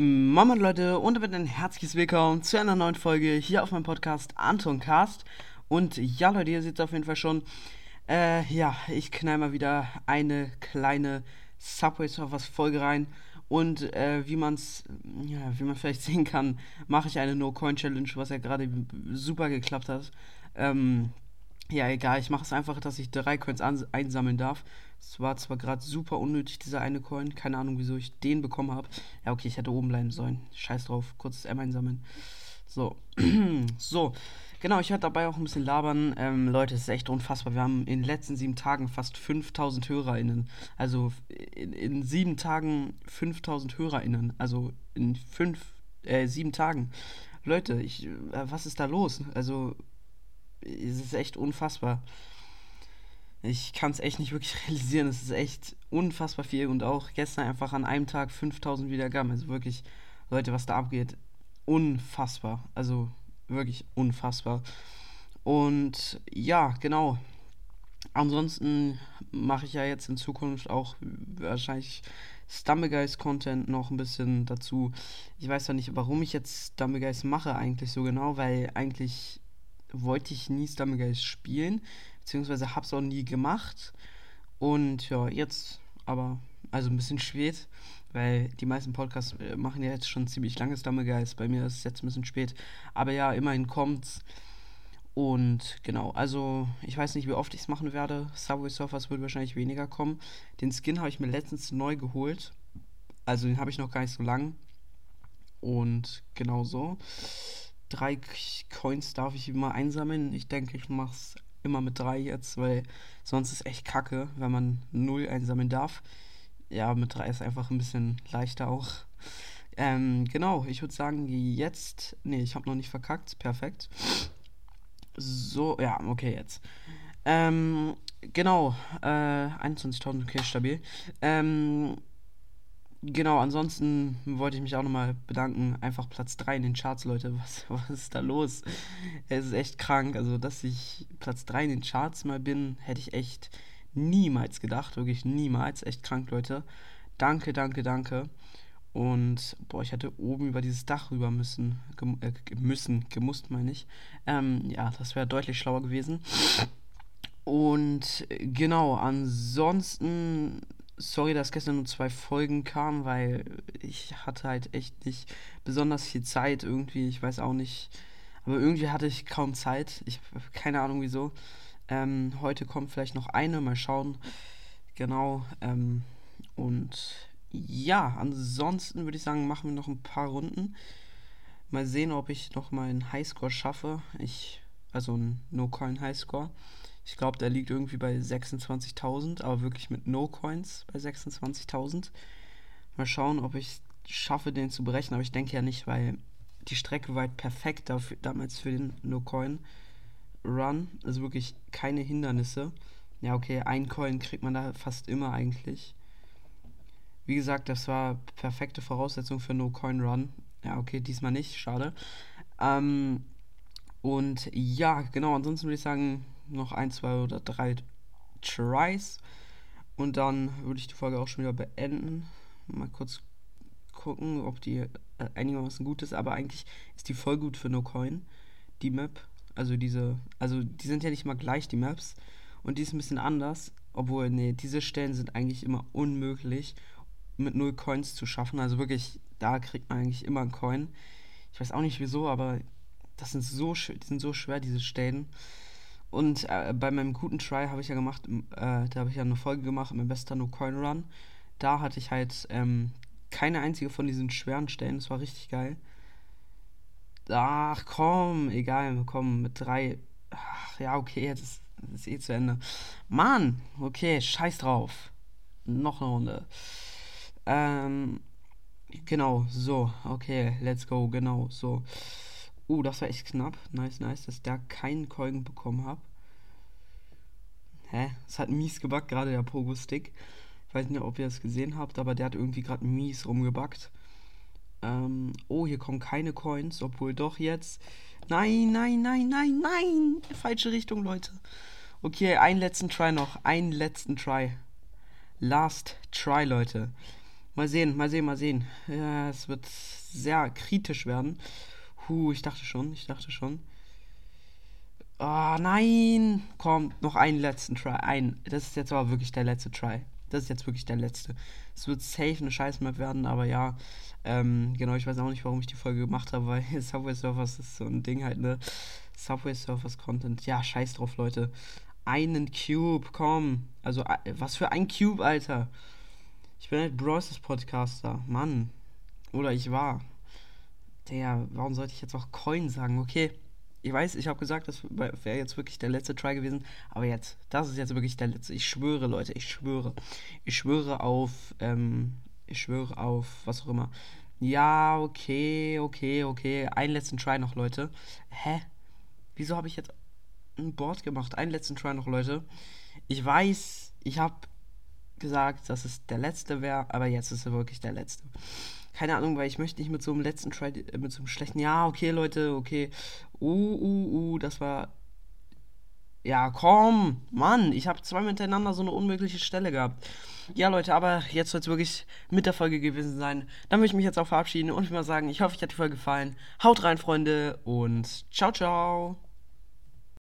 Moin Leute und damit ein herzliches Willkommen zu einer neuen Folge hier auf meinem Podcast Anton Cast. Und ja Leute, ihr seht es auf jeden Fall schon. Äh, ja, ich knall mal wieder eine kleine Subway Surfers Folge rein. Und äh, wie man es, ja, wie man vielleicht sehen kann, mache ich eine No-Coin-Challenge, was ja gerade super geklappt hat. Ähm, ja, egal, ich mache es einfach, dass ich drei Coins einsammeln darf. Es war zwar gerade super unnötig, dieser eine Coin. Keine Ahnung, wieso ich den bekommen habe. Ja, okay, ich hätte oben bleiben sollen. Scheiß drauf. Kurzes M einsammeln. So. so. Genau, ich werde dabei auch ein bisschen labern. Ähm, Leute, es ist echt unfassbar. Wir haben in den letzten sieben Tagen fast 5000 HörerInnen. Also in, in sieben Tagen 5000 HörerInnen. Also in fünf, äh, sieben Tagen. Leute, ich, äh, was ist da los? Also, es ist echt unfassbar ich kann es echt nicht wirklich realisieren. Es ist echt unfassbar viel und auch gestern einfach an einem Tag 5000 Wiedergaben. Also wirklich, Leute, was da abgeht, unfassbar. Also wirklich unfassbar. Und ja, genau. Ansonsten mache ich ja jetzt in Zukunft auch wahrscheinlich Stumblegeist Content noch ein bisschen dazu. Ich weiß ja nicht, warum ich jetzt Stumblegeist mache eigentlich so genau, weil eigentlich wollte ich nie Stumblegeist spielen beziehungsweise habe es auch nie gemacht. Und ja, jetzt aber, also ein bisschen spät, weil die meisten Podcasts äh, machen ja jetzt schon ziemlich langes Dammegeist. Bei mir ist es jetzt ein bisschen spät. Aber ja, immerhin kommt's. Und genau, also ich weiß nicht, wie oft ich es machen werde. Subway Surfers wird wahrscheinlich weniger kommen. Den Skin habe ich mir letztens neu geholt. Also den habe ich noch gar nicht so lang. Und genau so. Drei Coins darf ich immer einsammeln. Ich denke, ich mache es immer mit drei jetzt, weil sonst ist echt kacke, wenn man null einsammeln darf. Ja, mit drei ist einfach ein bisschen leichter auch. Ähm, genau, ich würde sagen, jetzt. Nee, ich habe noch nicht verkackt. Perfekt. So, ja, okay, jetzt. Ähm, genau, äh, 21.000, okay, stabil. Ähm, Genau, ansonsten wollte ich mich auch nochmal bedanken. Einfach Platz 3 in den Charts, Leute. Was, was ist da los? Es ist echt krank. Also, dass ich Platz 3 in den Charts mal bin, hätte ich echt niemals gedacht. Wirklich niemals. Echt krank, Leute. Danke, danke, danke. Und, boah, ich hätte oben über dieses Dach rüber müssen. Gem äh, müssen, gemusst meine ich. Ähm, ja, das wäre deutlich schlauer gewesen. Und genau, ansonsten sorry, dass gestern nur zwei Folgen kamen, weil ich hatte halt echt nicht besonders viel Zeit irgendwie. Ich weiß auch nicht. Aber irgendwie hatte ich kaum Zeit. Ich keine Ahnung wieso. Ähm, heute kommt vielleicht noch eine, mal schauen. Genau. Ähm, und ja, ansonsten würde ich sagen, machen wir noch ein paar Runden. Mal sehen, ob ich noch mal einen Highscore schaffe. Ich, also einen No-Coin Highscore. Ich glaube, der liegt irgendwie bei 26.000, aber wirklich mit No-Coins bei 26.000. Mal schauen, ob ich schaffe, den zu berechnen, aber ich denke ja nicht, weil die Strecke war halt perfekt dafür, damals für den No-Coin-Run. Also wirklich keine Hindernisse. Ja, okay, ein Coin kriegt man da fast immer eigentlich. Wie gesagt, das war perfekte Voraussetzung für No-Coin-Run. Ja, okay, diesmal nicht, schade. Ähm, und ja, genau, ansonsten würde ich sagen, noch ein, zwei oder drei Tries. Und dann würde ich die Folge auch schon wieder beenden. Mal kurz gucken, ob die äh, einigermaßen gut ist. Aber eigentlich ist die voll gut für No Coin. Die Map. Also diese. Also die sind ja nicht mal gleich, die Maps. Und die ist ein bisschen anders. Obwohl, nee, diese Stellen sind eigentlich immer unmöglich mit null Coins zu schaffen. Also wirklich, da kriegt man eigentlich immer einen Coin. Ich weiß auch nicht wieso, aber das sind so, die sind so schwer, diese Stellen. Und äh, bei meinem guten Try habe ich ja gemacht, äh, da habe ich ja eine Folge gemacht, mein bester No Coin Run. Da hatte ich halt ähm, keine einzige von diesen schweren Stellen. Das war richtig geil. Ach komm, egal, komm, mit drei. Ach ja, okay, jetzt ist, ist eh zu Ende. Mann, okay, scheiß drauf. Noch eine Runde. Ähm, genau, so, okay, let's go, genau, so. Uh, das war echt knapp. Nice, nice, dass ich da keinen Coin bekommen habe. Hä? Es hat mies gebackt, gerade der Pogo-Stick. Ich weiß nicht, ob ihr das gesehen habt, aber der hat irgendwie gerade mies rumgebackt. Ähm, oh, hier kommen keine Coins, obwohl doch jetzt. Nein, nein, nein, nein, nein! Falsche Richtung, Leute. Okay, einen letzten Try noch. Einen letzten Try. Last Try, Leute. Mal sehen, mal sehen, mal sehen. Ja, es wird sehr kritisch werden. Huh, ich dachte schon, ich dachte schon. Oh, nein! Komm, noch einen letzten Try. Ein. Das ist jetzt aber wirklich der letzte Try. Das ist jetzt wirklich der letzte. Es wird safe eine Scheißmap werden, aber ja. Ähm, genau, ich weiß auch nicht, warum ich die Folge gemacht habe, weil Subway Surfers ist so ein Ding halt, ne? Subway Surfers Content. Ja, scheiß drauf, Leute. Einen Cube, komm. Also, äh, was für ein Cube, Alter. Ich bin halt Bros. Podcaster. Mann. Oder ich war. Der, warum sollte ich jetzt auch Coin sagen? Okay ich weiß, ich habe gesagt, das wäre jetzt wirklich der letzte Try gewesen, aber jetzt, das ist jetzt wirklich der letzte. Ich schwöre, Leute, ich schwöre. Ich schwöre auf, ähm, ich schwöre auf, was auch immer. Ja, okay, okay, okay. Einen letzten Try noch, Leute. Hä? Wieso habe ich jetzt ein Board gemacht? Einen letzten Try noch, Leute. Ich weiß, ich habe gesagt, dass es der letzte wäre, aber jetzt ist er wirklich der letzte keine Ahnung, weil ich möchte nicht mit so einem letzten Try, äh, mit so einem schlechten, ja, okay, Leute, okay, uh, uh, uh, das war, ja, komm, Mann, ich habe zweimal hintereinander so eine unmögliche Stelle gehabt. Ja, Leute, aber jetzt soll es wirklich mit der Folge gewesen sein. Dann würde ich mich jetzt auch verabschieden und ich mal sagen, ich hoffe, euch hat die Folge gefallen. Haut rein, Freunde, und ciao, ciao.